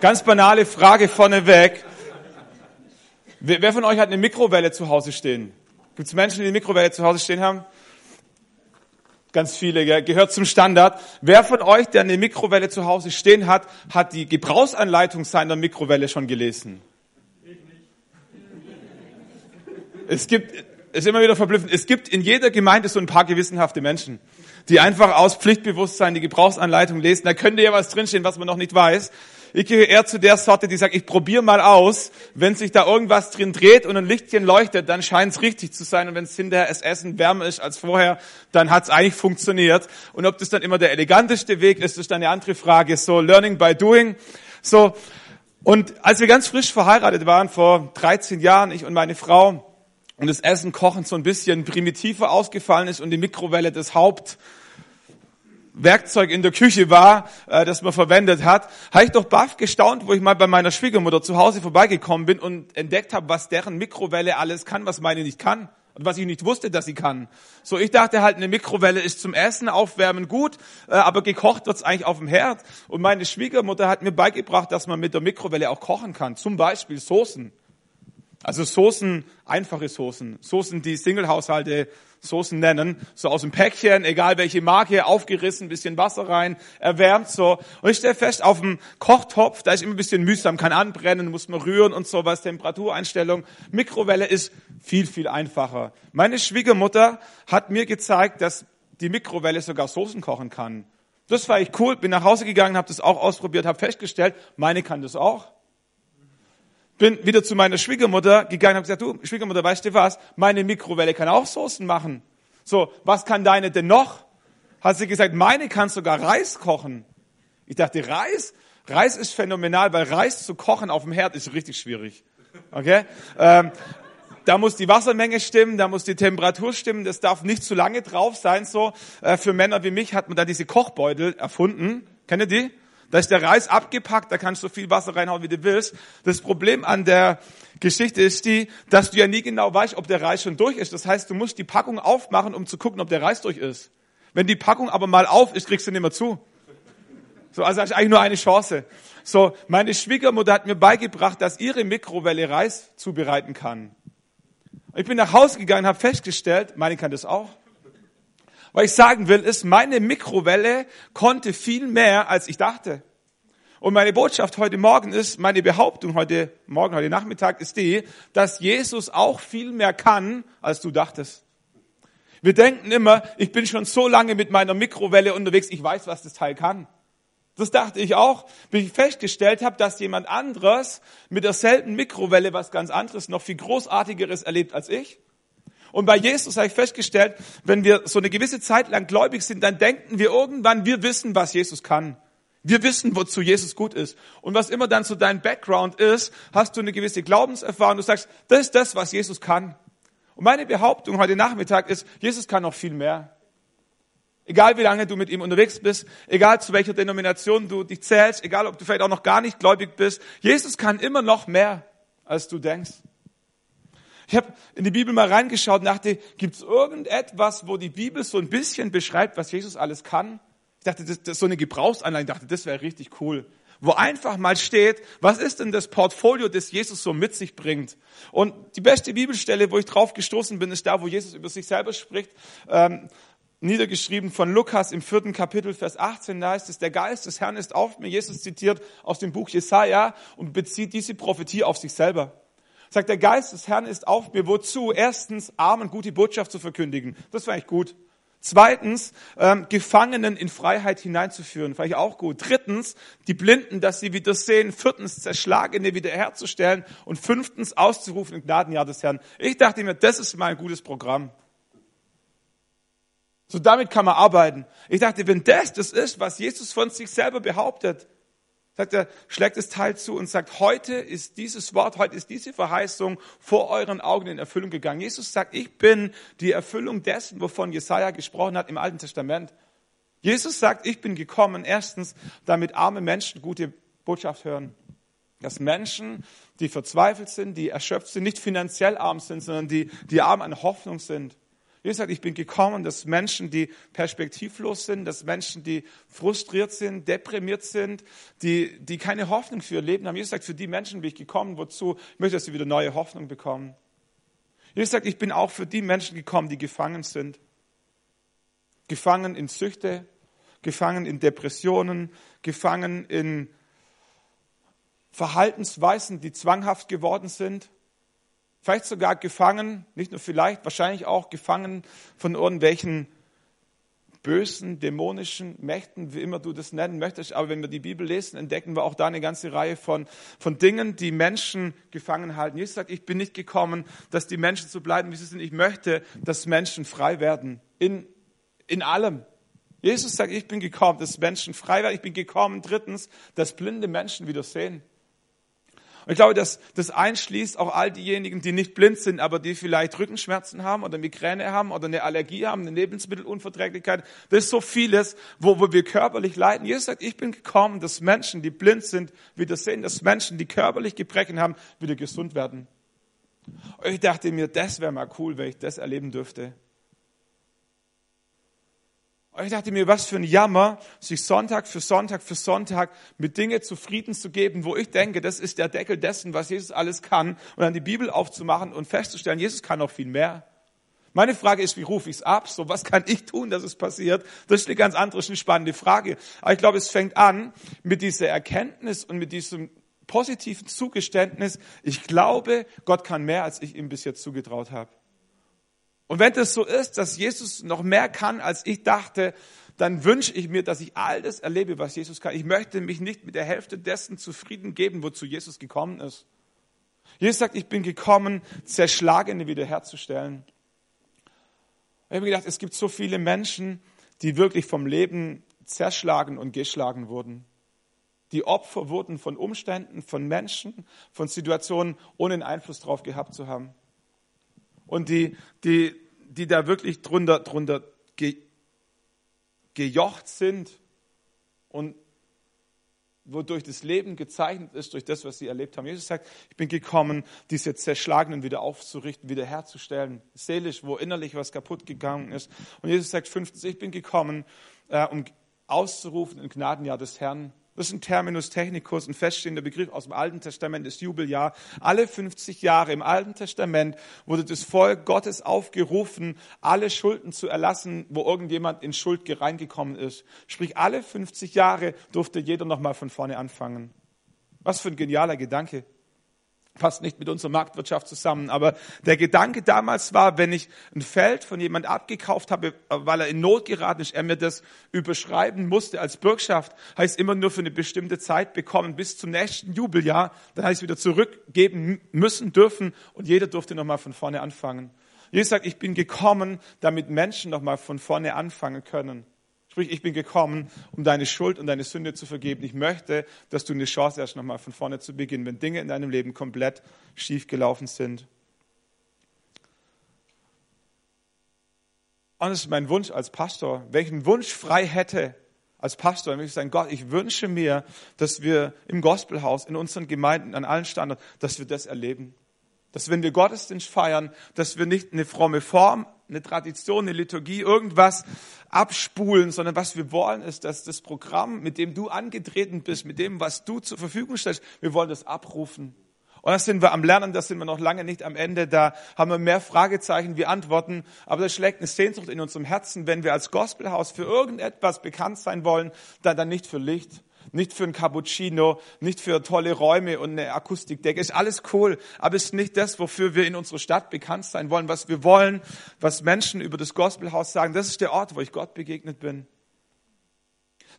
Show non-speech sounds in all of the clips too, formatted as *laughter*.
Ganz banale Frage vorneweg. Wer, von euch hat eine Mikrowelle zu Hause stehen? Gibt es Menschen, die eine Mikrowelle zu Hause stehen haben? Ganz viele, gell? gehört zum Standard. Wer von euch, der eine Mikrowelle zu Hause stehen hat, hat die Gebrauchsanleitung seiner Mikrowelle schon gelesen? Es gibt, es ist immer wieder verblüffend, es gibt in jeder Gemeinde so ein paar gewissenhafte Menschen, die einfach aus Pflichtbewusstsein die Gebrauchsanleitung lesen. Da könnte ja was drinstehen, was man noch nicht weiß. Ich gehöre eher zu der Sorte, die sagt, ich probiere mal aus. Wenn sich da irgendwas drin dreht und ein Lichtchen leuchtet, dann scheint es richtig zu sein. Und wenn es hinterher das Essen wärmer ist als vorher, dann hat es eigentlich funktioniert. Und ob das dann immer der eleganteste Weg ist, ist dann eine andere Frage. So, learning by doing. So. Und als wir ganz frisch verheiratet waren, vor 13 Jahren, ich und meine Frau, und das Essen kochen so ein bisschen primitiver ausgefallen ist und die Mikrowelle das Haupt Werkzeug in der Küche war, äh, das man verwendet hat, habe ich doch baff gestaunt, wo ich mal bei meiner Schwiegermutter zu Hause vorbeigekommen bin und entdeckt habe, was deren Mikrowelle alles kann, was meine nicht kann und was ich nicht wusste, dass sie kann. So, ich dachte halt, eine Mikrowelle ist zum Essen aufwärmen gut, äh, aber gekocht wird's eigentlich auf dem Herd. Und meine Schwiegermutter hat mir beigebracht, dass man mit der Mikrowelle auch kochen kann, zum Beispiel Soßen. Also Soßen, einfache Soßen, Soßen, die Single-Haushalte Soßen nennen, so aus dem Päckchen, egal welche Marke, aufgerissen, bisschen Wasser rein, erwärmt so. Und ich stelle fest, auf dem Kochtopf, da ist immer ein bisschen mühsam, kann anbrennen, muss man rühren und sowas, Temperatureinstellung. Mikrowelle ist viel, viel einfacher. Meine Schwiegermutter hat mir gezeigt, dass die Mikrowelle sogar Soßen kochen kann. Das war ich cool, bin nach Hause gegangen, habe das auch ausprobiert, habe festgestellt, meine kann das auch bin wieder zu meiner Schwiegermutter gegangen und habe gesagt, du, Schwiegermutter, weißt du was? Meine Mikrowelle kann auch Soßen machen. So, was kann deine denn noch? Hat sie gesagt, meine kann sogar Reis kochen. Ich dachte, Reis? Reis ist phänomenal, weil Reis zu kochen auf dem Herd ist richtig schwierig. Okay? Ähm, da muss die Wassermenge stimmen, da muss die Temperatur stimmen, das darf nicht zu lange drauf sein. So äh, Für Männer wie mich hat man da diese Kochbeutel erfunden. Kennt ihr die? Da ist der Reis abgepackt, da kannst du viel Wasser reinhauen, wie du willst. Das Problem an der Geschichte ist die, dass du ja nie genau weißt, ob der Reis schon durch ist. Das heißt, du musst die Packung aufmachen, um zu gucken, ob der Reis durch ist. Wenn die Packung aber mal auf ist, kriegst du nicht mehr zu. So, also hast du eigentlich nur eine Chance. So, meine Schwiegermutter hat mir beigebracht, dass ihre Mikrowelle Reis zubereiten kann. Ich bin nach Hause gegangen, habe festgestellt, meine kann das auch. Was ich sagen will, ist, meine Mikrowelle konnte viel mehr, als ich dachte. Und meine Botschaft heute Morgen ist, meine Behauptung heute Morgen, heute Nachmittag ist die, dass Jesus auch viel mehr kann, als du dachtest. Wir denken immer, ich bin schon so lange mit meiner Mikrowelle unterwegs, ich weiß, was das Teil kann. Das dachte ich auch, bis ich festgestellt habe, dass jemand anderes mit derselben Mikrowelle was ganz anderes, noch viel Großartigeres erlebt als ich. Und bei Jesus habe ich festgestellt, wenn wir so eine gewisse Zeit lang gläubig sind, dann denken wir irgendwann, wir wissen, was Jesus kann. Wir wissen, wozu Jesus gut ist. Und was immer dann so dein Background ist, hast du eine gewisse Glaubenserfahrung. Du sagst, das ist das, was Jesus kann. Und meine Behauptung heute Nachmittag ist, Jesus kann noch viel mehr. Egal wie lange du mit ihm unterwegs bist, egal zu welcher Denomination du dich zählst, egal ob du vielleicht auch noch gar nicht gläubig bist, Jesus kann immer noch mehr, als du denkst. Ich habe in die Bibel mal reingeschaut und dachte, gibt es irgendetwas, wo die Bibel so ein bisschen beschreibt, was Jesus alles kann? Ich dachte, das, das ist so eine Gebrauchsanleitung. Ich dachte, das wäre richtig cool. Wo einfach mal steht, was ist denn das Portfolio, das Jesus so mit sich bringt? Und die beste Bibelstelle, wo ich drauf gestoßen bin, ist da, wo Jesus über sich selber spricht. Ähm, niedergeschrieben von Lukas im vierten Kapitel, Vers 18, da heißt es, der Geist des Herrn ist auf mir. Jesus zitiert aus dem Buch Jesaja und bezieht diese Prophetie auf sich selber. Sagt, der Geist des Herrn ist auf mir. Wozu? Erstens, Armen gute Botschaft zu verkündigen. Das war eigentlich gut. Zweitens, ähm, Gefangenen in Freiheit hineinzuführen, vielleicht auch gut. Drittens, die Blinden, dass sie wieder sehen. Viertens, Zerschlagene wiederherzustellen. Und fünftens, auszurufen im Gnadenjahr des Herrn. Ich dachte mir, das ist mal ein gutes Programm. So damit kann man arbeiten. Ich dachte, wenn das das ist, was Jesus von sich selber behauptet, sagt er, schlägt das Teil zu und sagt, heute ist dieses Wort, heute ist diese Verheißung vor euren Augen in Erfüllung gegangen. Jesus sagt, ich bin die Erfüllung dessen, wovon Jesaja gesprochen hat im Alten Testament. Jesus sagt, ich bin gekommen, erstens, damit arme Menschen gute Botschaft hören. Dass Menschen, die verzweifelt sind, die erschöpft sind, nicht finanziell arm sind, sondern die, die arm an Hoffnung sind. Jesus sagt, ich bin gekommen, dass Menschen, die perspektivlos sind, dass Menschen, die frustriert sind, deprimiert sind, die, die keine Hoffnung für ihr Leben haben. Jesus sagt, für die Menschen bin ich gekommen. Wozu? Ich möchte, dass sie wieder neue Hoffnung bekommen. Jesus sagt, ich bin auch für die Menschen gekommen, die gefangen sind. Gefangen in Süchte, gefangen in Depressionen, gefangen in Verhaltensweisen, die zwanghaft geworden sind. Vielleicht sogar gefangen, nicht nur vielleicht, wahrscheinlich auch gefangen von irgendwelchen bösen, dämonischen Mächten, wie immer du das nennen möchtest. Aber wenn wir die Bibel lesen, entdecken wir auch da eine ganze Reihe von, von Dingen, die Menschen gefangen halten. Jesus sagt, ich bin nicht gekommen, dass die Menschen so bleiben, wie sie sind. Ich möchte, dass Menschen frei werden. In, in allem. Jesus sagt, ich bin gekommen, dass Menschen frei werden. Ich bin gekommen, drittens, dass blinde Menschen wieder sehen. Und ich glaube, dass das einschließt auch all diejenigen, die nicht blind sind, aber die vielleicht Rückenschmerzen haben oder Migräne haben oder eine Allergie haben, eine Lebensmittelunverträglichkeit. Das ist so vieles, wo, wo wir körperlich leiden. Jesus sagt, ich bin gekommen, dass Menschen, die blind sind, wieder sehen, dass Menschen, die körperlich Gebrechen haben, wieder gesund werden. Und ich dachte mir, das wäre mal cool, wenn ich das erleben dürfte. Und ich dachte mir, was für ein Jammer, sich Sonntag für Sonntag für Sonntag mit Dingen zufrieden zu geben, wo ich denke, das ist der Deckel dessen, was Jesus alles kann, und dann die Bibel aufzumachen und festzustellen, Jesus kann noch viel mehr. Meine Frage ist, wie rufe ich es ab? So, was kann ich tun, dass es passiert? Das ist eine ganz andere, eine spannende Frage. Aber ich glaube, es fängt an mit dieser Erkenntnis und mit diesem positiven Zugeständnis. Ich glaube, Gott kann mehr, als ich ihm bis jetzt zugetraut habe. Und wenn das so ist, dass Jesus noch mehr kann, als ich dachte, dann wünsche ich mir, dass ich all das erlebe, was Jesus kann. Ich möchte mich nicht mit der Hälfte dessen zufrieden geben, wozu Jesus gekommen ist. Jesus sagt, ich bin gekommen, Zerschlagene wiederherzustellen. Ich habe gedacht, es gibt so viele Menschen, die wirklich vom Leben zerschlagen und geschlagen wurden. Die Opfer wurden von Umständen, von Menschen, von Situationen, ohne einen Einfluss drauf gehabt zu haben und die, die, die da wirklich drunter, drunter ge, gejocht sind und wodurch das Leben gezeichnet ist, durch das, was sie erlebt haben. Jesus sagt, ich bin gekommen, diese Zerschlagenen wieder aufzurichten, wiederherzustellen, seelisch, wo innerlich was kaputt gegangen ist. Und Jesus sagt 50, ich bin gekommen, äh, um auszurufen im Gnadenjahr des Herrn das ist ein Terminus technicus, ein feststehender Begriff aus dem Alten Testament, das Jubeljahr. Alle 50 Jahre im Alten Testament wurde das Volk Gottes aufgerufen, alle Schulden zu erlassen, wo irgendjemand in Schuld reingekommen ist. Sprich, alle 50 Jahre durfte jeder nochmal von vorne anfangen. Was für ein genialer Gedanke passt nicht mit unserer Marktwirtschaft zusammen. Aber der Gedanke damals war, wenn ich ein Feld von jemand abgekauft habe, weil er in Not geraten ist, er mir das überschreiben musste als Bürgschaft, heißt immer nur für eine bestimmte Zeit bekommen, bis zum nächsten Jubeljahr, dann heißt es wieder zurückgeben müssen, dürfen und jeder durfte nochmal von vorne anfangen. Jesus sagt, ich bin gekommen, damit Menschen nochmal von vorne anfangen können. Sprich, ich bin gekommen, um deine Schuld und deine Sünde zu vergeben. Ich möchte, dass du eine Chance hast, nochmal von vorne zu beginnen, wenn Dinge in deinem Leben komplett schief gelaufen sind. Und das ist mein Wunsch als Pastor. Wenn ich einen Wunsch frei hätte als Pastor, dann würde ich sagen, Gott, ich wünsche mir, dass wir im Gospelhaus, in unseren Gemeinden, an allen Standorten, dass wir das erleben. Dass wenn wir Gottesdienst feiern, dass wir nicht eine fromme Form, eine Tradition, eine Liturgie, irgendwas abspulen, sondern was wir wollen, ist, dass das Programm, mit dem du angetreten bist, mit dem, was du zur Verfügung stellst, wir wollen das abrufen. Und das sind wir am Lernen, das sind wir noch lange nicht am Ende. Da haben wir mehr Fragezeichen wie Antworten. Aber das schlägt eine Sehnsucht in unserem Herzen, wenn wir als Gospelhaus für irgendetwas bekannt sein wollen, dann, dann nicht für Licht, nicht für ein Cappuccino, nicht für tolle Räume und eine Akustikdecke. Ist alles cool, aber ist nicht das, wofür wir in unserer Stadt bekannt sein wollen, was wir wollen, was Menschen über das Gospelhaus sagen. Das ist der Ort, wo ich Gott begegnet bin.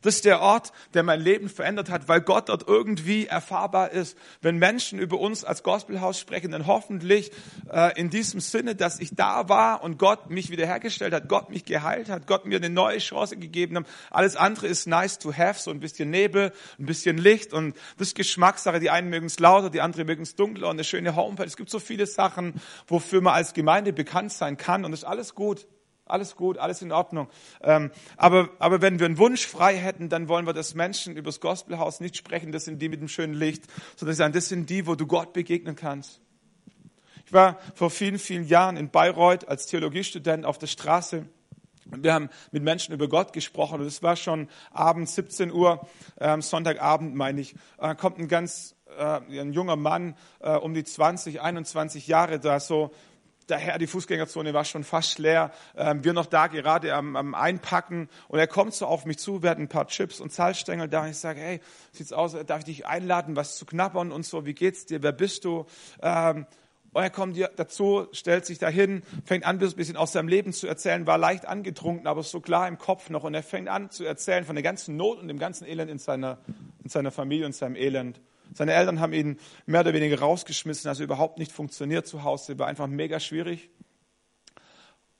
Das ist der Ort, der mein Leben verändert hat, weil Gott dort irgendwie erfahrbar ist. Wenn Menschen über uns als Gospelhaus sprechen, dann hoffentlich äh, in diesem Sinne, dass ich da war und Gott mich wiederhergestellt hat, Gott mich geheilt hat, Gott mir eine neue Chance gegeben hat. Alles andere ist nice to have, so ein bisschen Nebel, ein bisschen Licht und das ist Geschmackssache. Die einen mögen es lauter, die anderen mögen es dunkler und eine schöne Homepage. Es gibt so viele Sachen, wofür man als Gemeinde bekannt sein kann und das ist alles gut alles gut, alles in Ordnung. Ähm, aber, aber wenn wir einen Wunsch frei hätten, dann wollen wir, dass Menschen übers Gospelhaus nicht sprechen, das sind die mit dem schönen Licht, sondern sagen, das sind die, wo du Gott begegnen kannst. Ich war vor vielen, vielen Jahren in Bayreuth als Theologiestudent auf der Straße. Wir haben mit Menschen über Gott gesprochen und es war schon abends 17 Uhr, äh, Sonntagabend meine ich, äh, kommt ein ganz äh, ein junger Mann äh, um die 20, 21 Jahre da so daher die Fußgängerzone war schon fast leer. Ähm, wir noch da gerade am, am, Einpacken und er kommt so auf mich zu, wir hatten ein paar Chips und Zahlstängel da. Und ich sage, hey, sieht's aus, darf ich dich einladen, was zu knabbern und so, wie geht's dir, wer bist du? Ähm, und er kommt dazu, stellt sich dahin, fängt an, ein bisschen aus seinem Leben zu erzählen, war leicht angetrunken, aber so klar im Kopf noch. Und er fängt an zu erzählen von der ganzen Not und dem ganzen Elend in seiner, in seiner Familie und seinem Elend. Seine Eltern haben ihn mehr oder weniger rausgeschmissen, also überhaupt nicht funktioniert zu Hause, war einfach mega schwierig.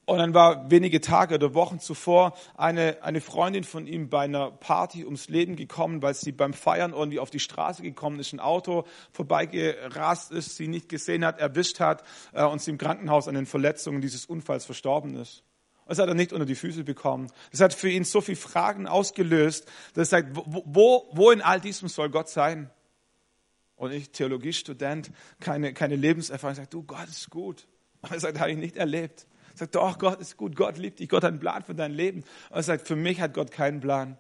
Und dann war wenige Tage oder Wochen zuvor eine, eine Freundin von ihm bei einer Party ums Leben gekommen, weil sie beim Feiern irgendwie auf die Straße gekommen ist, ein Auto vorbeigerast ist, sie nicht gesehen hat, erwischt hat äh, und sie im Krankenhaus an den Verletzungen dieses Unfalls verstorben ist. Das hat er nicht unter die Füße bekommen. Das hat für ihn so viele Fragen ausgelöst, dass er sagt, wo, wo in all diesem soll Gott sein? Und ich, Theologiestudent, keine, keine Lebenserfahrung, sage, du, Gott ist gut. Aber er sagt, habe ich nicht erlebt. Er sagt, doch, Gott ist gut, Gott liebt dich, Gott hat einen Plan für dein Leben. Und er sagt, für mich hat Gott keinen Plan.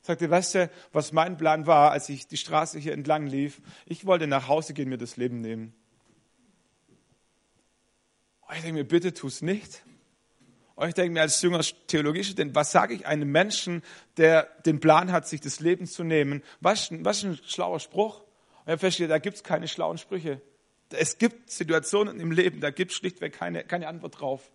Er sagte, weißt du, was mein Plan war, als ich die Straße hier entlang lief? Ich wollte nach Hause gehen, mir das Leben nehmen. Und ich denke mir, bitte tu es nicht. Und ich denke mir als junger Theologiestudent, was sage ich einem Menschen, der den Plan hat, sich das Leben zu nehmen? Was, was ein schlauer Spruch. Und er versteht, da gibt es keine schlauen Sprüche. Es gibt Situationen im Leben, da gibt es schlichtweg keine, keine Antwort drauf.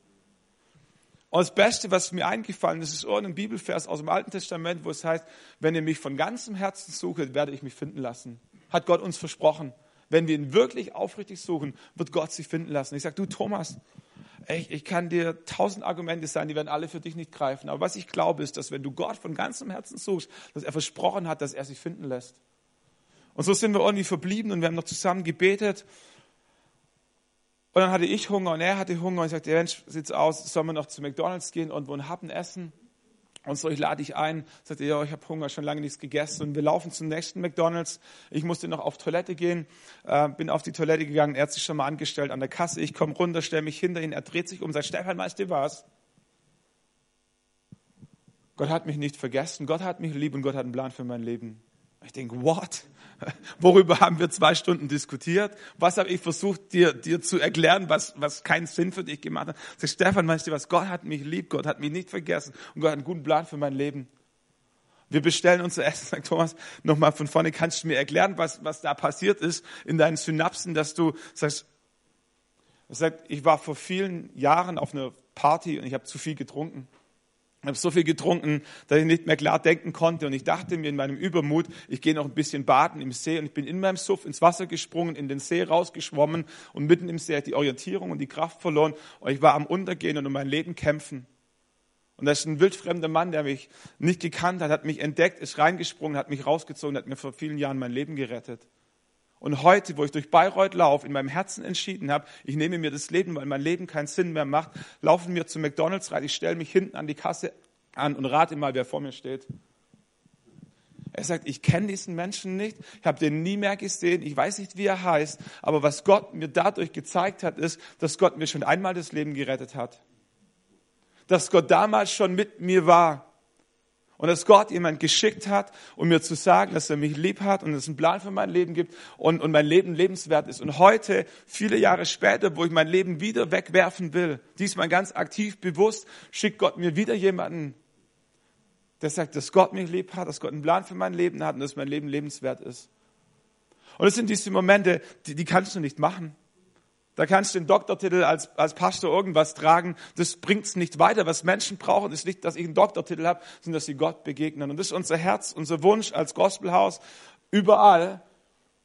Und das Beste, was mir eingefallen ist, ist irgendein Bibelvers aus dem Alten Testament, wo es heißt, wenn ihr mich von ganzem Herzen sucht, werde ich mich finden lassen. Hat Gott uns versprochen. Wenn wir ihn wirklich aufrichtig suchen, wird Gott sich finden lassen. Ich sage, du Thomas, ich, ich kann dir tausend Argumente sein, die werden alle für dich nicht greifen. Aber was ich glaube, ist, dass wenn du Gott von ganzem Herzen suchst, dass er versprochen hat, dass er sich finden lässt. Und so sind wir irgendwie verblieben und wir haben noch zusammen gebetet. Und dann hatte ich Hunger und er hatte Hunger und ich sagte, Mensch, sieht's aus, sollen wir noch zu McDonalds gehen und wo ein Happen essen? Und so, ich lade dich ein, sagte, ja, ich habe Hunger, schon lange nichts gegessen. Und wir laufen zum nächsten McDonalds. Ich musste noch auf Toilette gehen, äh, bin auf die Toilette gegangen, er hat sich schon mal angestellt an der Kasse. Ich komme runter, stelle mich hinter ihn, er dreht sich um, sagt, Stefan, weißt du was? Gott hat mich nicht vergessen, Gott hat mich lieb und Gott hat einen Plan für mein Leben. Ich denke, what? *laughs* Worüber haben wir zwei Stunden diskutiert? Was habe ich versucht, dir, dir zu erklären, was, was keinen Sinn für dich gemacht hat? Sag, Stefan, weißt du was? Gott hat mich lieb, Gott hat mich nicht vergessen und Gott hat einen guten Plan für mein Leben. Wir bestellen unser Essen, sagt Thomas, nochmal von vorne, kannst du mir erklären, was, was da passiert ist in deinen Synapsen, dass du sagst, sagt, ich war vor vielen Jahren auf einer Party und ich habe zu viel getrunken. Ich habe so viel getrunken, dass ich nicht mehr klar denken konnte. Und ich dachte mir in meinem Übermut, ich gehe noch ein bisschen baden im See. Und ich bin in meinem Suff ins Wasser gesprungen, in den See rausgeschwommen. Und mitten im See hat die Orientierung und die Kraft verloren. Und ich war am Untergehen und um mein Leben kämpfen. Und da ist ein wildfremder Mann, der mich nicht gekannt hat, hat mich entdeckt, ist reingesprungen, hat mich rausgezogen, hat mir vor vielen Jahren mein Leben gerettet. Und heute, wo ich durch Bayreuth laufe, in meinem Herzen entschieden habe, ich nehme mir das Leben, weil mein Leben keinen Sinn mehr macht, laufen wir zu McDonalds rein, ich stelle mich hinten an die Kasse an und rate mal, wer vor mir steht. Er sagt, ich kenne diesen Menschen nicht, ich habe den nie mehr gesehen, ich weiß nicht, wie er heißt, aber was Gott mir dadurch gezeigt hat, ist, dass Gott mir schon einmal das Leben gerettet hat. Dass Gott damals schon mit mir war und dass Gott jemand geschickt hat, um mir zu sagen, dass er mich lieb hat und es einen Plan für mein Leben gibt und, und mein Leben lebenswert ist. Und heute, viele Jahre später, wo ich mein Leben wieder wegwerfen will, diesmal ganz aktiv bewusst, schickt Gott mir wieder jemanden, der sagt, dass Gott mich lieb hat, dass Gott einen Plan für mein Leben hat und dass mein Leben lebenswert ist. Und es sind diese Momente, die, die kannst du nicht machen. Da kannst du den Doktortitel als, als Pastor irgendwas tragen. Das bringt's nicht weiter. Was Menschen brauchen, ist nicht, dass ich einen Doktortitel habe, sondern dass sie Gott begegnen. Und das ist unser Herz, unser Wunsch als Gospelhaus überall,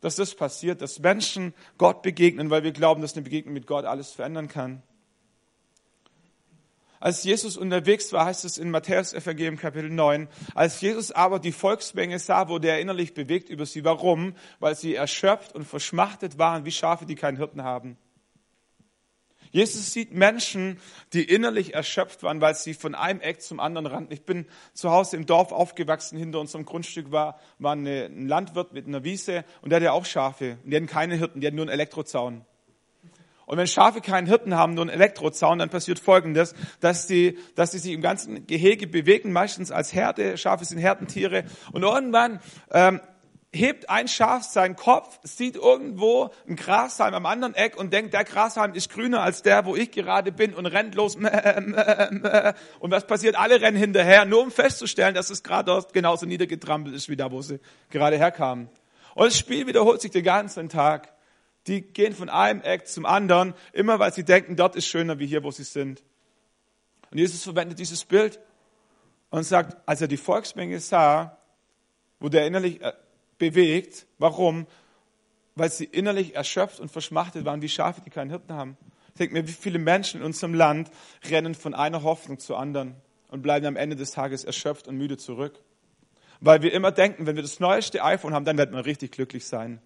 dass das passiert, dass Menschen Gott begegnen, weil wir glauben, dass eine Begegnung mit Gott alles verändern kann. Als Jesus unterwegs war, heißt es in Matthäus Evangelium Kapitel 9, als Jesus aber die Volksmenge sah, wurde er innerlich bewegt über sie. Warum? Weil sie erschöpft und verschmachtet waren wie Schafe, die keinen Hirten haben. Jesus sieht Menschen, die innerlich erschöpft waren, weil sie von einem Eck zum anderen rannten. Ich bin zu Hause im Dorf aufgewachsen. Hinter unserem Grundstück war, war eine, ein Landwirt mit einer Wiese und der hatte auch Schafe. Und die hatten keine Hirten, die hatten nur einen Elektrozaun. Und wenn Schafe keinen Hirten haben, nur einen Elektrozaun, dann passiert Folgendes, dass die, dass die sich im ganzen Gehege bewegen, meistens als Herde. Schafe sind Herdentiere. Und irgendwann ähm, hebt ein Schaf seinen Kopf, sieht irgendwo einen Grashalm am anderen Eck und denkt, der Grashalm ist grüner als der, wo ich gerade bin und rennt los. Und was passiert? Alle rennen hinterher, nur um festzustellen, dass es gerade dort genauso niedergetrampelt ist, wie da, wo sie gerade herkamen. Und das Spiel wiederholt sich den ganzen Tag. Die gehen von einem Eck zum anderen, immer weil sie denken, dort ist schöner wie hier, wo sie sind. Und Jesus verwendet dieses Bild und sagt, als er die Volksmenge sah, wurde er innerlich äh, bewegt. Warum? Weil sie innerlich erschöpft und verschmachtet waren, wie Schafe, die keinen Hirten haben. Ich mir, wie viele Menschen in unserem Land rennen von einer Hoffnung zur anderen und bleiben am Ende des Tages erschöpft und müde zurück. Weil wir immer denken, wenn wir das neueste iPhone haben, dann wird man richtig glücklich sein.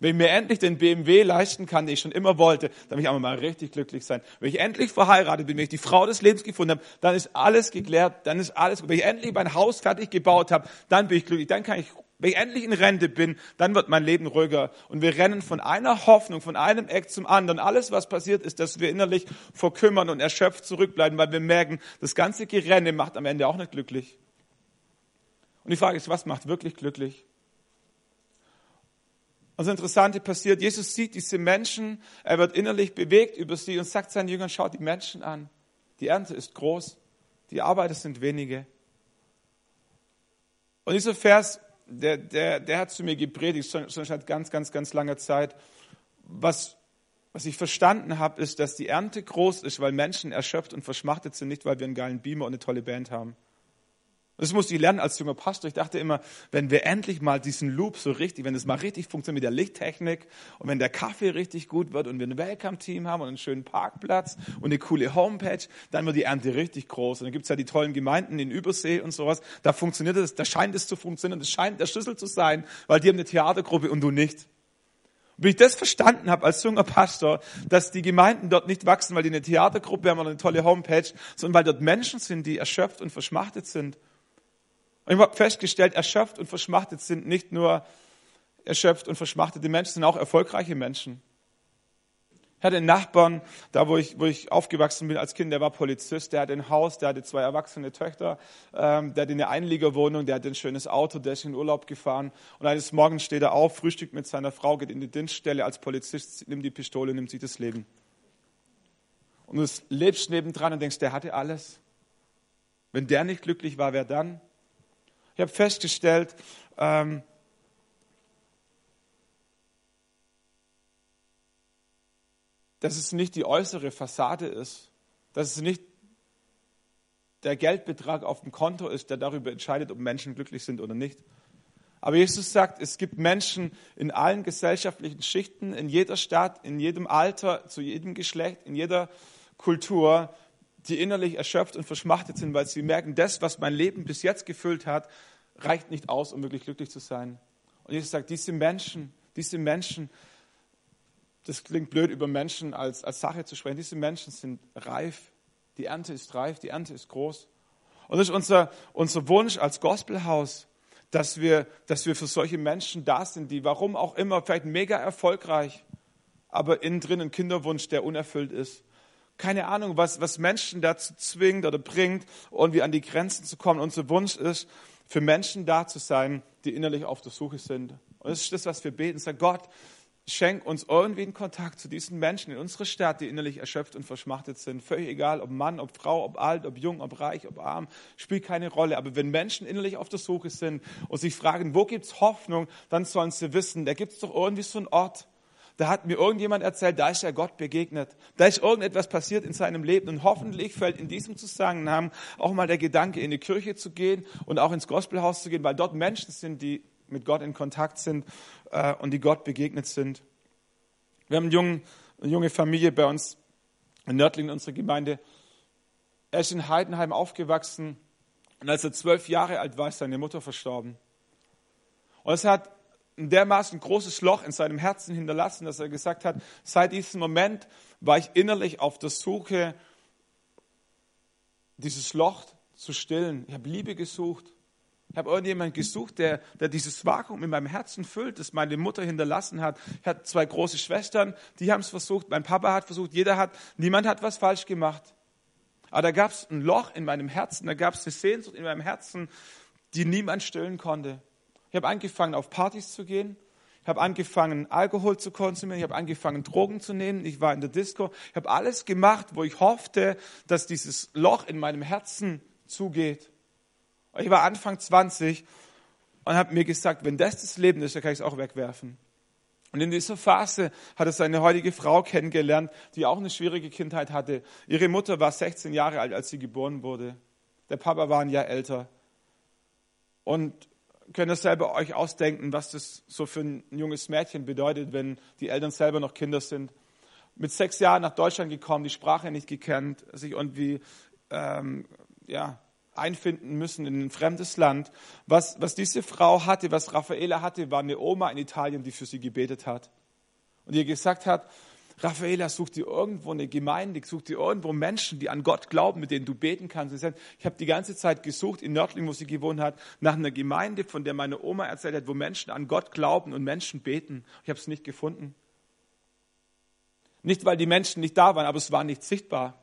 Wenn ich mir endlich den BMW leisten kann, den ich schon immer wollte, dann will ich auch mal richtig glücklich sein. Wenn ich endlich verheiratet bin, wenn ich die Frau des Lebens gefunden habe, dann ist alles geklärt, dann ist alles gut. Wenn ich endlich mein Haus fertig gebaut habe, dann bin ich glücklich, dann kann ich wenn ich endlich in Rente bin, dann wird mein Leben ruhiger. Und wir rennen von einer Hoffnung, von einem Eck zum anderen. Alles, was passiert, ist, dass wir innerlich verkümmern und erschöpft zurückbleiben, weil wir merken, das ganze Gerenne macht am Ende auch nicht glücklich. Und die Frage ist, was macht wirklich glücklich? Und das Interessante passiert, Jesus sieht diese Menschen, er wird innerlich bewegt über sie und sagt seinen Jüngern, schaut die Menschen an. Die Ernte ist groß, die Arbeiter sind wenige. Und dieser Vers der, der, der hat zu mir gepredigt, schon, seit ganz, ganz, ganz langer Zeit. Was, was ich verstanden habe, ist, dass die Ernte groß ist, weil Menschen erschöpft und verschmachtet sind, nicht weil wir einen geilen Beamer und eine tolle Band haben. Das musste ich lernen als junger Pastor. Ich dachte immer, wenn wir endlich mal diesen Loop so richtig, wenn es mal richtig funktioniert mit der Lichttechnik und wenn der Kaffee richtig gut wird und wir ein Welcome-Team haben und einen schönen Parkplatz und eine coole Homepage, dann wird die Ernte richtig groß. Und dann gibt's ja die tollen Gemeinden in Übersee und sowas. Da funktioniert es, da scheint es zu funktionieren. Das scheint der Schlüssel zu sein, weil die haben eine Theatergruppe und du nicht. Und wie ich das verstanden habe als junger Pastor, dass die Gemeinden dort nicht wachsen, weil die eine Theatergruppe haben oder eine tolle Homepage, sondern weil dort Menschen sind, die erschöpft und verschmachtet sind und ich habe festgestellt, erschöpft und verschmachtet sind nicht nur erschöpft und verschmachtete Menschen, sondern auch erfolgreiche Menschen. Ich hatte einen Nachbarn, da wo ich, wo ich aufgewachsen bin als Kind, der war Polizist, der hatte ein Haus, der hatte zwei erwachsene Töchter, ähm, der hatte eine Einliegerwohnung, der hatte ein schönes Auto, der ist in Urlaub gefahren. Und eines Morgens steht er auf, frühstückt mit seiner Frau, geht in die Dienststelle als Polizist, nimmt die Pistole, nimmt sich das Leben. Und du lebst nebendran und denkst, der hatte alles. Wenn der nicht glücklich war, wer dann? Ich habe festgestellt, ähm, dass es nicht die äußere Fassade ist, dass es nicht der Geldbetrag auf dem Konto ist, der darüber entscheidet, ob Menschen glücklich sind oder nicht. Aber Jesus sagt, es gibt Menschen in allen gesellschaftlichen Schichten, in jeder Stadt, in jedem Alter, zu jedem Geschlecht, in jeder Kultur, die innerlich erschöpft und verschmachtet sind, weil sie merken, das, was mein Leben bis jetzt gefüllt hat, reicht nicht aus, um wirklich glücklich zu sein. Und Jesus sagt, diese Menschen, diese Menschen, das klingt blöd, über Menschen als, als Sache zu sprechen, diese Menschen sind reif. Die Ernte ist reif, die Ernte ist groß. Und das ist unser, unser Wunsch als Gospelhaus, dass wir, dass wir für solche Menschen da sind, die warum auch immer, vielleicht mega erfolgreich, aber innen drin ein Kinderwunsch, der unerfüllt ist keine Ahnung, was, was Menschen dazu zwingt oder bringt, irgendwie an die Grenzen zu kommen. Unser Wunsch ist, für Menschen da zu sein, die innerlich auf der Suche sind. Und das ist das, was wir beten. Sag Gott, schenk uns irgendwie einen Kontakt zu diesen Menschen in unserer Stadt, die innerlich erschöpft und verschmachtet sind. Völlig egal, ob Mann, ob Frau, ob alt, ob jung, ob reich, ob arm, spielt keine Rolle. Aber wenn Menschen innerlich auf der Suche sind und sich fragen, wo gibt's Hoffnung, dann sollen sie wissen, da gibt's doch irgendwie so einen Ort, da hat mir irgendjemand erzählt, da ist ja Gott begegnet. Da ist irgendetwas passiert in seinem Leben. Und hoffentlich fällt in diesem Zusammenhang auch mal der Gedanke, in die Kirche zu gehen und auch ins Gospelhaus zu gehen, weil dort Menschen sind, die mit Gott in Kontakt sind äh, und die Gott begegnet sind. Wir haben einen jungen, eine junge Familie bei uns in Nördlingen, in unserer Gemeinde. Er ist in Heidenheim aufgewachsen und als er zwölf Jahre alt war, ist seine Mutter verstorben. Und es hat ein dermaßen großes Loch in seinem Herzen hinterlassen, dass er gesagt hat, seit diesem Moment war ich innerlich auf der Suche, dieses Loch zu stillen. Ich habe Liebe gesucht. Ich habe irgendjemanden gesucht, der, der dieses Vakuum in meinem Herzen füllt, das meine Mutter hinterlassen hat. Ich hatte zwei große Schwestern, die haben es versucht, mein Papa hat versucht, jeder hat, niemand hat was falsch gemacht. Aber da gab es ein Loch in meinem Herzen, da gab es eine Sehnsucht in meinem Herzen, die niemand stillen konnte. Ich habe angefangen, auf Partys zu gehen. Ich habe angefangen, Alkohol zu konsumieren. Ich habe angefangen, Drogen zu nehmen. Ich war in der Disco. Ich habe alles gemacht, wo ich hoffte, dass dieses Loch in meinem Herzen zugeht. Ich war Anfang 20 und habe mir gesagt, wenn das das Leben ist, dann kann ich es auch wegwerfen. Und in dieser Phase hat er seine heutige Frau kennengelernt, die auch eine schwierige Kindheit hatte. Ihre Mutter war 16 Jahre alt, als sie geboren wurde. Der Papa war ein Jahr älter. Und könnt ihr selber euch ausdenken, was das so für ein junges Mädchen bedeutet, wenn die Eltern selber noch Kinder sind. Mit sechs Jahren nach Deutschland gekommen, die Sprache nicht gekannt, sich irgendwie ähm, ja, einfinden müssen in ein fremdes Land. Was, was diese Frau hatte, was Raffaela hatte, war eine Oma in Italien, die für sie gebetet hat. Und ihr gesagt hat, Raffaela, such dir irgendwo eine Gemeinde, such dir irgendwo Menschen, die an Gott glauben, mit denen du beten kannst. Ich habe die ganze Zeit gesucht in Nördling, wo sie gewohnt hat, nach einer Gemeinde, von der meine Oma erzählt hat, wo Menschen an Gott glauben und Menschen beten. Ich habe es nicht gefunden. Nicht, weil die Menschen nicht da waren, aber es war nicht sichtbar.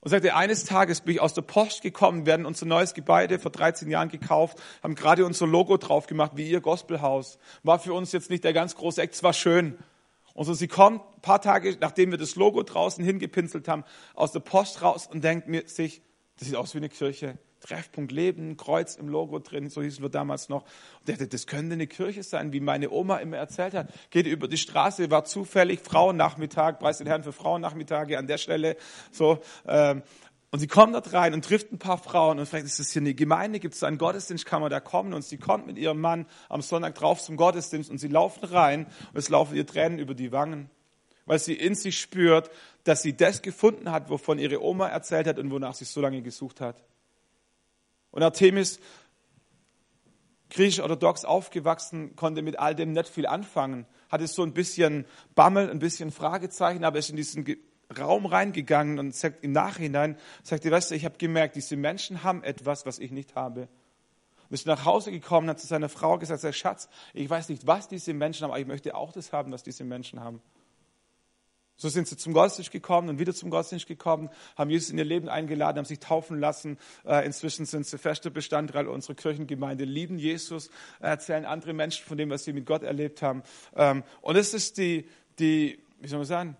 Und sagte, eines Tages bin ich aus der Post gekommen, werden unser neues Gebäude vor 13 Jahren gekauft, haben gerade unser Logo drauf gemacht, wie ihr Gospelhaus. War für uns jetzt nicht der ganz große Eck, es war schön. Und so sie kommt ein paar Tage, nachdem wir das Logo draußen hingepinselt haben, aus der Post raus und denkt mir sich, das sieht aus wie eine Kirche. Treffpunkt Leben, Kreuz im Logo drin, so hießen wir damals noch. Und dachte, das könnte eine Kirche sein, wie meine Oma immer erzählt hat. Geht über die Straße, war zufällig Frauennachmittag, preis den Herrn für Frauennachmittage an der Stelle. So, ähm, und sie kommt dort rein und trifft ein paar Frauen und fragt, ist das hier eine Gemeinde? Gibt es einen Gottesdienst? Kann man da kommen? Und sie kommt mit ihrem Mann am Sonntag drauf zum Gottesdienst und sie laufen rein und es laufen ihr Tränen über die Wangen, weil sie in sich spürt, dass sie das gefunden hat, wovon ihre Oma erzählt hat und wonach sie so lange gesucht hat. Und Artemis, griechisch-orthodox aufgewachsen, konnte mit all dem nicht viel anfangen, hatte so ein bisschen Bammel, ein bisschen Fragezeichen, aber ist in diesen Raum reingegangen und sagt im Nachhinein, sagt ihr, weißt du, ich habe gemerkt, diese Menschen haben etwas, was ich nicht habe. Und ist nach Hause gekommen, hat zu seiner Frau gesagt, Schatz, ich weiß nicht, was diese Menschen haben, aber ich möchte auch das haben, was diese Menschen haben. So sind sie zum Gottesdienst gekommen und wieder zum Gottesdienst gekommen, haben Jesus in ihr Leben eingeladen, haben sich taufen lassen. Äh, inzwischen sind sie fester Bestandteil unserer Kirchengemeinde, lieben Jesus, erzählen andere Menschen von dem, was sie mit Gott erlebt haben. Ähm, und das ist die, die, wie soll man sagen,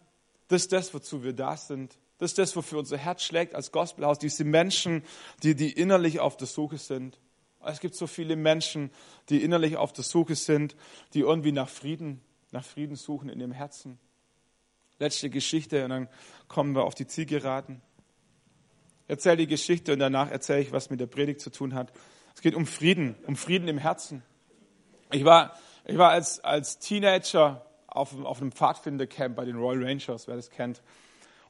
das ist das, wozu wir da sind. Das ist das, wofür unser Herz schlägt als Gospelhaus. Diese Menschen, die, die innerlich auf der Suche sind. Es gibt so viele Menschen, die innerlich auf der Suche sind, die irgendwie nach Frieden, nach Frieden suchen in ihrem Herzen letzte Geschichte und dann kommen wir auf die Zielgeraden. Erzähl die Geschichte und danach erzähle ich, was mit der Predigt zu tun hat. Es geht um Frieden, um Frieden im Herzen. Ich war, ich war als, als Teenager auf, auf einem Pfadfindercamp bei den Royal Rangers, wer das kennt.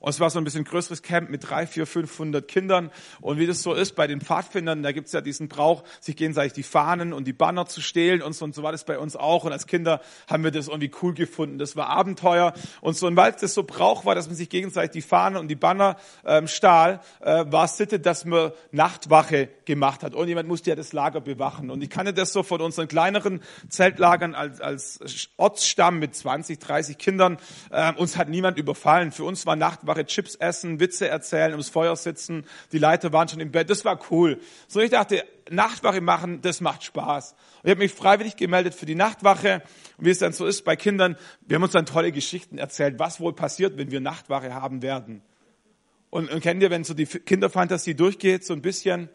Und es war so ein bisschen größeres Camp mit drei, vier, 500 Kindern. Und wie das so ist bei den Pfadfindern, da gibt's ja diesen Brauch, sich gegenseitig die Fahnen und die Banner zu stehlen und so. Und so war das bei uns auch. Und als Kinder haben wir das irgendwie cool gefunden. Das war Abenteuer. Und so, und weil das so Brauch war, dass man sich gegenseitig die Fahnen und die Banner ähm, stahl, äh, war es Sitte, dass man Nachtwache gemacht hat. Und jemand musste ja das Lager bewachen. Und ich kannte das so von unseren kleineren Zeltlagern als, als Ortsstamm mit 20, 30 Kindern. Äh, uns hat niemand überfallen. Für uns war Nachtwache Nachtwache Chips essen, Witze erzählen, ums Feuer sitzen. Die Leiter waren schon im Bett. Das war cool. So ich dachte, Nachtwache machen, das macht Spaß. Und ich habe mich freiwillig gemeldet für die Nachtwache. Und wie es dann so ist bei Kindern, wir haben uns dann tolle Geschichten erzählt, was wohl passiert, wenn wir Nachtwache haben werden. Und, und kennt ihr, wenn so die Kinderfantasie durchgeht, so ein bisschen,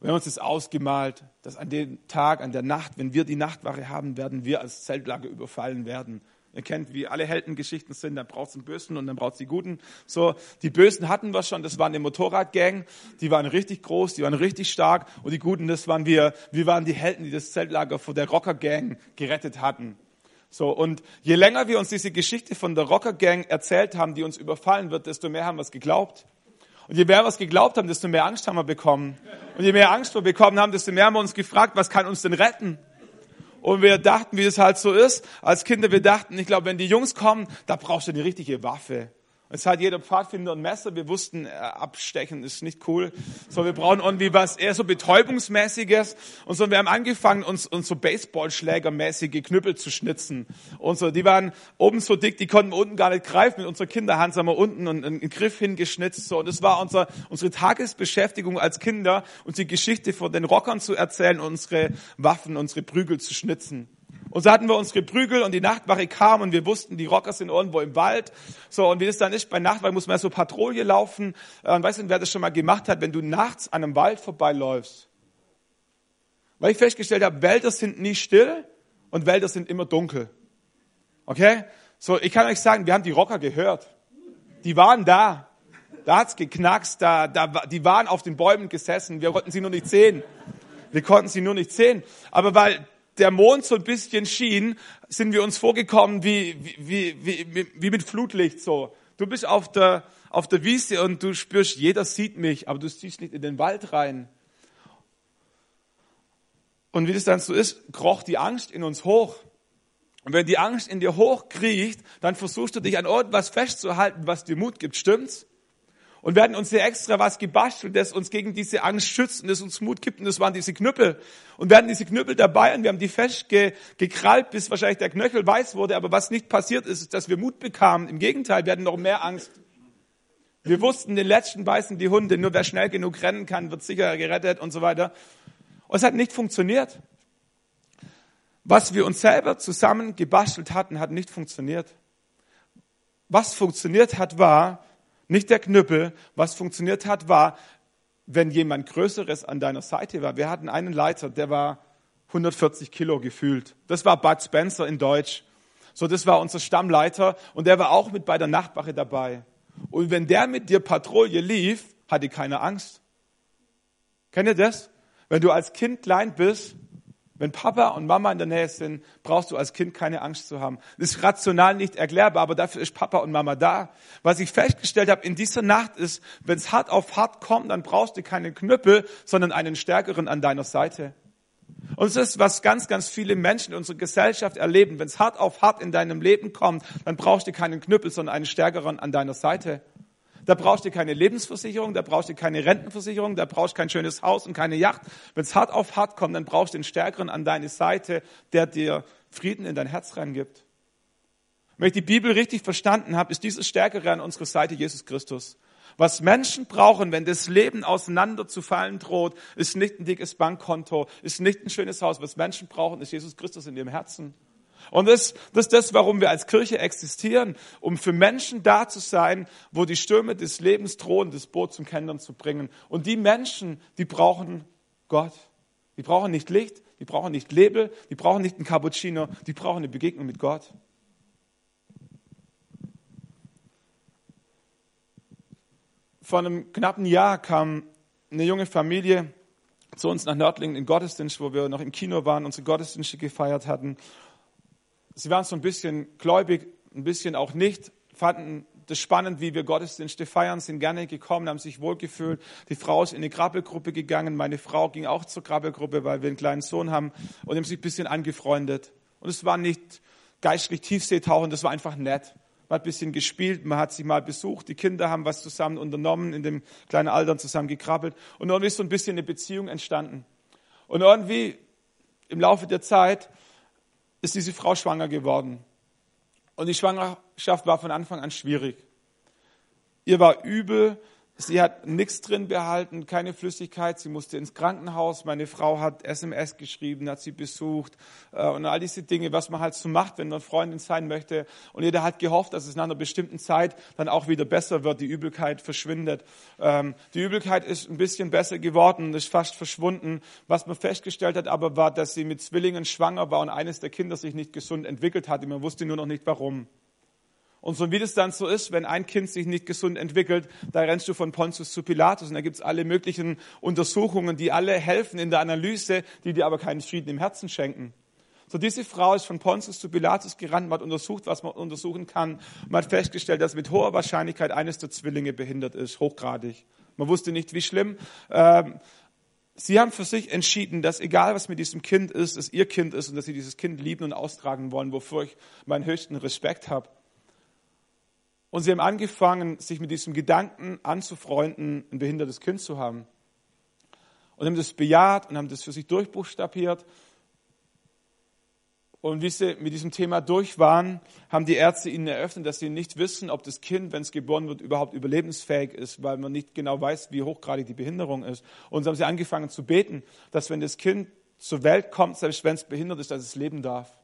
wir haben uns das ausgemalt, dass an dem Tag, an der Nacht, wenn wir die Nachtwache haben, werden wir als Zeltlager überfallen werden. Ihr kennt, wie alle Heldengeschichten sind, dann braucht es einen Bösen und dann braucht es die Guten. So, die Bösen hatten wir schon, das waren die Motorradgang, die waren richtig groß, die waren richtig stark und die Guten, das waren wir, wir waren die Helden, die das Zeltlager vor der Rockergang gerettet hatten. So, und je länger wir uns diese Geschichte von der Rockergang erzählt haben, die uns überfallen wird, desto mehr haben wir es geglaubt. Und je mehr wir es geglaubt haben, desto mehr Angst haben wir bekommen. Und je mehr Angst wir bekommen haben, desto mehr haben wir uns gefragt, was kann uns denn retten? Und wir dachten, wie es halt so ist, als Kinder, wir dachten, ich glaube, wenn die Jungs kommen, da brauchst du eine richtige Waffe. Es hat jeder Pfadfinder ein Messer. Wir wussten, äh, abstechen ist nicht cool. So, wir brauchen irgendwie was eher so betäubungsmäßiges. Und so, wir haben angefangen, uns, uns so Baseballschlägermäßige Knüppel zu schnitzen. Und so, die waren oben so dick, die konnten wir unten gar nicht greifen. Mit unserer Kinderhand haben wir unten einen, einen Griff hingeschnitzt. So, und das war unser, unsere Tagesbeschäftigung als Kinder, uns die Geschichte von den Rockern zu erzählen, unsere Waffen, unsere Prügel zu schnitzen. Und so hatten wir unsere Prügel und die Nachtwache kam und wir wussten, die Rocker sind irgendwo im Wald. So, und wie das dann ist, bei Nachtwache muss man so Patrouille laufen. Äh, und weißt du, wer das schon mal gemacht hat, wenn du nachts an einem Wald vorbeiläufst? Weil ich festgestellt habe, Wälder sind nie still und Wälder sind immer dunkel. Okay? So, ich kann euch sagen, wir haben die Rocker gehört. Die waren da. Da hat's geknackst, da, da, die waren auf den Bäumen gesessen. Wir konnten sie nur nicht sehen. Wir konnten sie nur nicht sehen. Aber weil der Mond so ein bisschen schien, sind wir uns vorgekommen wie, wie, wie, wie, wie mit Flutlicht so. Du bist auf der, auf der Wiese und du spürst, jeder sieht mich, aber du siehst nicht in den Wald rein. Und wie das dann so ist, kroch die Angst in uns hoch. Und wenn die Angst in dir hochkriecht, dann versuchst du dich an irgendwas festzuhalten, was dir Mut gibt. Stimmt's? Und werden uns hier extra was gebastelt, das uns gegen diese Angst schützt und das uns Mut gibt und das waren diese Knüppel. Und wir hatten diese Knüppel dabei und wir haben die fest gekrallt, bis wahrscheinlich der Knöchel weiß wurde. Aber was nicht passiert ist, ist, dass wir Mut bekamen. Im Gegenteil, wir hatten noch mehr Angst. Wir wussten, den letzten beißen die Hunde, nur wer schnell genug rennen kann, wird sicher gerettet und so weiter. Und es hat nicht funktioniert. Was wir uns selber zusammen gebastelt hatten, hat nicht funktioniert. Was funktioniert hat, war, nicht der Knüppel. Was funktioniert hat, war, wenn jemand Größeres an deiner Seite war. Wir hatten einen Leiter, der war 140 Kilo gefühlt. Das war Bud Spencer in Deutsch. So, das war unser Stammleiter und der war auch mit bei der Nachtwache dabei. Und wenn der mit dir Patrouille lief, hatte keiner Angst. Kennt ihr das? Wenn du als Kind klein bist wenn Papa und Mama in der Nähe sind, brauchst du als Kind keine Angst zu haben. Das ist rational nicht erklärbar, aber dafür ist Papa und Mama da. Was ich festgestellt habe in dieser Nacht ist, wenn es hart auf hart kommt, dann brauchst du keinen Knüppel, sondern einen stärkeren an deiner Seite. Und es ist, was ganz, ganz viele Menschen in unserer Gesellschaft erleben. Wenn es hart auf hart in deinem Leben kommt, dann brauchst du keinen Knüppel, sondern einen stärkeren an deiner Seite. Da brauchst du keine Lebensversicherung, da brauchst du keine Rentenversicherung, da brauchst du kein schönes Haus und keine Yacht. Wenn es hart auf hart kommt, dann brauchst du den Stärkeren an deine Seite, der dir Frieden in dein Herz reingibt. Wenn ich die Bibel richtig verstanden habe, ist dieses Stärkere an unserer Seite Jesus Christus. Was Menschen brauchen, wenn das Leben auseinander zu fallen droht, ist nicht ein dickes Bankkonto, ist nicht ein schönes Haus. Was Menschen brauchen, ist Jesus Christus in ihrem Herzen. Und das, das ist das, warum wir als Kirche existieren, um für Menschen da zu sein, wo die Stürme des Lebens drohen, das Boot zum Kennern zu bringen. Und die Menschen, die brauchen Gott. Die brauchen nicht Licht, die brauchen nicht Label, die brauchen nicht einen Cappuccino, die brauchen eine Begegnung mit Gott. Vor einem knappen Jahr kam eine junge Familie zu uns nach Nördlingen in Gottesdienst, wo wir noch im Kino waren, unsere Gottesdienste gefeiert hatten sie waren so ein bisschen gläubig, ein bisschen auch nicht, fanden das spannend, wie wir Gottesdienste feiern, sind gerne gekommen, haben sich wohlgefühlt. Die Frau ist in eine Krabbelgruppe gegangen, meine Frau ging auch zur Krabbelgruppe, weil wir einen kleinen Sohn haben und haben sich ein bisschen angefreundet. Und es war nicht geistlich Tiefseetauchen, das war einfach nett. Man hat ein bisschen gespielt, man hat sich mal besucht, die Kinder haben was zusammen unternommen, in dem kleinen Alter zusammen gekrabbelt und irgendwie ist so ein bisschen eine Beziehung entstanden. Und irgendwie im Laufe der Zeit ist diese Frau schwanger geworden. Und die Schwangerschaft war von Anfang an schwierig. Ihr war übel, Sie hat nichts drin behalten, keine Flüssigkeit. Sie musste ins Krankenhaus. Meine Frau hat SMS geschrieben, hat sie besucht äh, und all diese Dinge, was man halt so macht, wenn man Freundin sein möchte. Und jeder hat gehofft, dass es nach einer bestimmten Zeit dann auch wieder besser wird, die Übelkeit verschwindet. Ähm, die Übelkeit ist ein bisschen besser geworden ist fast verschwunden. Was man festgestellt hat aber war, dass sie mit Zwillingen schwanger war und eines der Kinder sich nicht gesund entwickelt hatte. Man wusste nur noch nicht warum. Und so wie das dann so ist, wenn ein Kind sich nicht gesund entwickelt, da rennst du von Pontius zu Pilatus und da gibt's alle möglichen Untersuchungen, die alle helfen in der Analyse, die dir aber keinen Frieden im Herzen schenken. So diese Frau ist von Pontius zu Pilatus gerannt, man hat untersucht, was man untersuchen kann. Man hat festgestellt, dass mit hoher Wahrscheinlichkeit eines der Zwillinge behindert ist, hochgradig. Man wusste nicht, wie schlimm. Ähm, sie haben für sich entschieden, dass egal was mit diesem Kind ist, es ihr Kind ist und dass sie dieses Kind lieben und austragen wollen, wofür ich meinen höchsten Respekt habe. Und sie haben angefangen, sich mit diesem Gedanken anzufreunden, ein behindertes Kind zu haben. Und haben das bejaht und haben das für sich durchbuchstabiert. Und wie sie mit diesem Thema durch waren, haben die Ärzte ihnen eröffnet, dass sie nicht wissen, ob das Kind, wenn es geboren wird, überhaupt überlebensfähig ist, weil man nicht genau weiß, wie hochgradig die Behinderung ist. Und so haben sie angefangen zu beten, dass wenn das Kind zur Welt kommt, selbst wenn es behindert ist, dass es leben darf.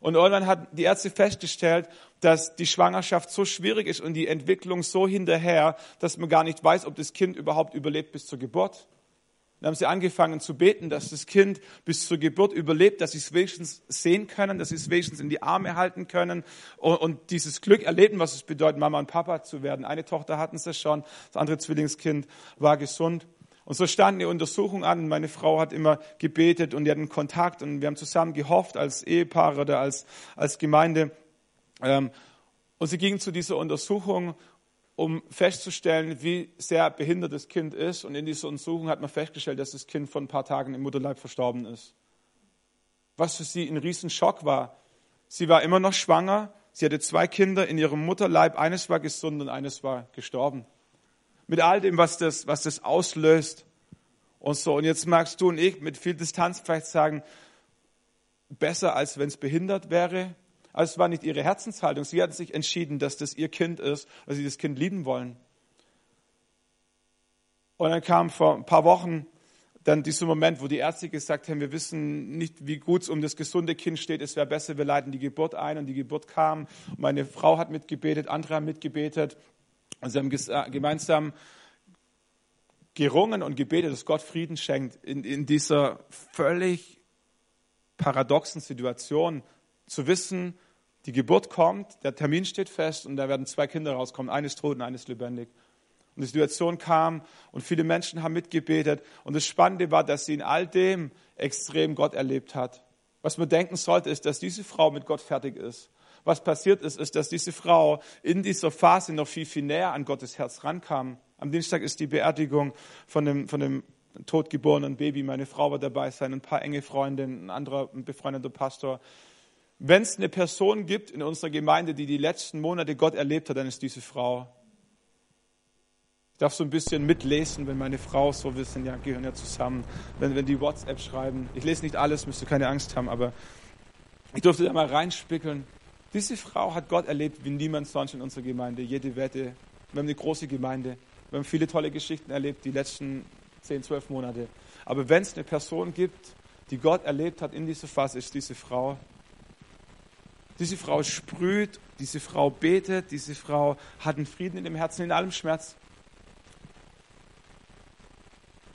Und irgendwann hat die Ärzte festgestellt, dass die Schwangerschaft so schwierig ist und die Entwicklung so hinterher, dass man gar nicht weiß, ob das Kind überhaupt überlebt bis zur Geburt. Dann haben sie angefangen zu beten, dass das Kind bis zur Geburt überlebt, dass sie es wenigstens sehen können, dass sie es wenigstens in die Arme halten können und, und dieses Glück erleben, was es bedeutet, Mama und Papa zu werden. Eine Tochter hatten sie schon, das andere Zwillingskind war gesund. Und so stand eine Untersuchung an. Meine Frau hat immer gebetet und wir hatten Kontakt und wir haben zusammen gehofft als Ehepaar oder als, als Gemeinde. Ähm, und sie gingen zu dieser Untersuchung, um festzustellen, wie sehr behindert das Kind ist. Und in dieser Untersuchung hat man festgestellt, dass das Kind vor ein paar Tagen im Mutterleib verstorben ist. Was für sie ein Riesenschock war. Sie war immer noch schwanger. Sie hatte zwei Kinder in ihrem Mutterleib. Eines war gesund und eines war gestorben mit all dem, was das, was das auslöst und so. Und jetzt magst du und ich mit viel Distanz vielleicht sagen, besser als wenn es behindert wäre. Aber es war nicht ihre Herzenshaltung. Sie hatten sich entschieden, dass das ihr Kind ist, dass sie das Kind lieben wollen. Und dann kam vor ein paar Wochen dann dieser Moment, wo die Ärzte gesagt haben, wir wissen nicht, wie gut es um das gesunde Kind steht. Es wäre besser, wir leiten die Geburt ein. Und die Geburt kam. meine Frau hat mitgebetet, andere haben mitgebetet. Und sie haben äh, gemeinsam gerungen und gebetet, dass Gott Frieden schenkt in, in dieser völlig paradoxen Situation, zu wissen, die Geburt kommt, der Termin steht fest und da werden zwei Kinder rauskommen, eines tot und eines lebendig. Und die Situation kam und viele Menschen haben mitgebetet. Und das Spannende war, dass sie in all dem extrem Gott erlebt hat. Was man denken sollte, ist, dass diese Frau mit Gott fertig ist was passiert ist, ist, dass diese Frau in dieser Phase noch viel, viel näher an Gottes Herz rankam. Am Dienstag ist die Beerdigung von dem, von dem totgeborenen Baby. Meine Frau war dabei sein, ein paar enge Freunde, ein anderer ein befreundeter Pastor. Wenn es eine Person gibt in unserer Gemeinde, die die letzten Monate Gott erlebt hat, dann ist diese Frau. Ich darf so ein bisschen mitlesen, wenn meine Frau, so wir sind ja, gehören ja zusammen, wenn, wenn die WhatsApp schreiben. Ich lese nicht alles, müsst ihr keine Angst haben, aber ich durfte da mal reinspickeln. Diese Frau hat Gott erlebt wie niemand sonst in unserer Gemeinde. Jede Wette. Wir haben eine große Gemeinde. Wir haben viele tolle Geschichten erlebt die letzten 10, 12 Monate. Aber wenn es eine Person gibt, die Gott erlebt hat in dieser Phase, ist diese Frau. Diese Frau sprüht, diese Frau betet, diese Frau hat einen Frieden in dem Herzen, in allem Schmerz.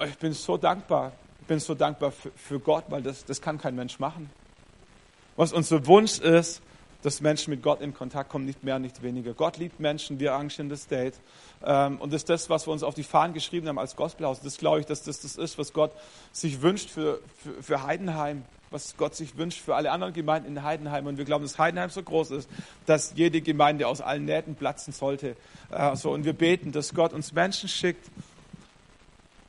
Ich bin so dankbar. Ich bin so dankbar für, für Gott, weil das, das kann kein Mensch machen. Was unser Wunsch ist, dass Menschen mit Gott in Kontakt kommen, nicht mehr, nicht weniger. Gott liebt Menschen, wir arrangieren das Date. Ähm, und das ist das, was wir uns auf die Fahnen geschrieben haben als Gospelhaus. Das glaube ich, dass das das ist, was Gott sich wünscht für, für, für Heidenheim, was Gott sich wünscht für alle anderen Gemeinden in Heidenheim. Und wir glauben, dass Heidenheim so groß ist, dass jede Gemeinde aus allen Nähten platzen sollte. Äh, und wir beten, dass Gott uns Menschen schickt,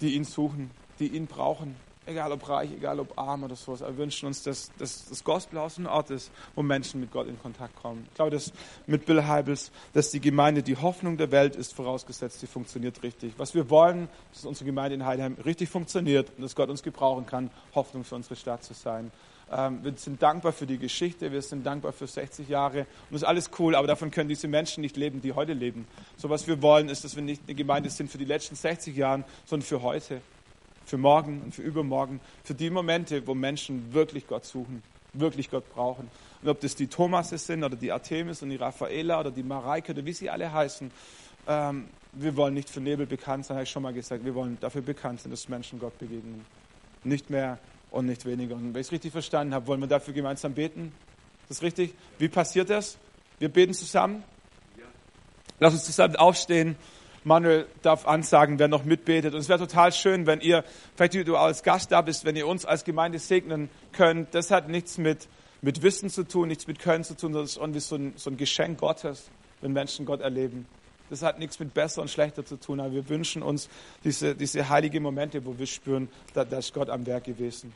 die ihn suchen, die ihn brauchen, egal ob reich, egal ob arm oder sowas. Wir wünschen uns, dass, dass das Gospelhaus ein Ort ist, wo Menschen mit Gott in Kontakt kommen. Ich glaube, dass mit Bill Heibels, dass die Gemeinde die Hoffnung der Welt ist, vorausgesetzt, sie funktioniert richtig. Was wir wollen, ist, dass unsere Gemeinde in Heidenheim richtig funktioniert und dass Gott uns gebrauchen kann, Hoffnung für unsere Stadt zu sein. Ähm, wir sind dankbar für die Geschichte, wir sind dankbar für 60 Jahre und das ist alles cool, aber davon können diese Menschen nicht leben, die heute leben. So was wir wollen, ist, dass wir nicht eine Gemeinde sind für die letzten 60 Jahre, sondern für heute für morgen und für übermorgen, für die Momente, wo Menschen wirklich Gott suchen, wirklich Gott brauchen. Und ob das die Thomasse sind oder die Artemis und die Raffaela oder die Mareike oder wie sie alle heißen, ähm, wir wollen nicht für Nebel bekannt sein, habe ich schon mal gesagt. Wir wollen dafür bekannt sein, dass Menschen Gott begegnen. Nicht mehr und nicht weniger. Und wenn ich es richtig verstanden habe, wollen wir dafür gemeinsam beten? Ist das richtig? Wie passiert das? Wir beten zusammen? Lass uns zusammen aufstehen. Manuel darf ansagen, wer noch mitbetet. Und es wäre total schön, wenn ihr, vielleicht du als Gast da bist, wenn ihr uns als Gemeinde segnen könnt. Das hat nichts mit, mit Wissen zu tun, nichts mit Können zu tun, das ist irgendwie so ein, so ein Geschenk Gottes, wenn Menschen Gott erleben. Das hat nichts mit besser und schlechter zu tun, aber wir wünschen uns diese, diese heiligen Momente, wo wir spüren, da, da ist Gott am Werk gewesen.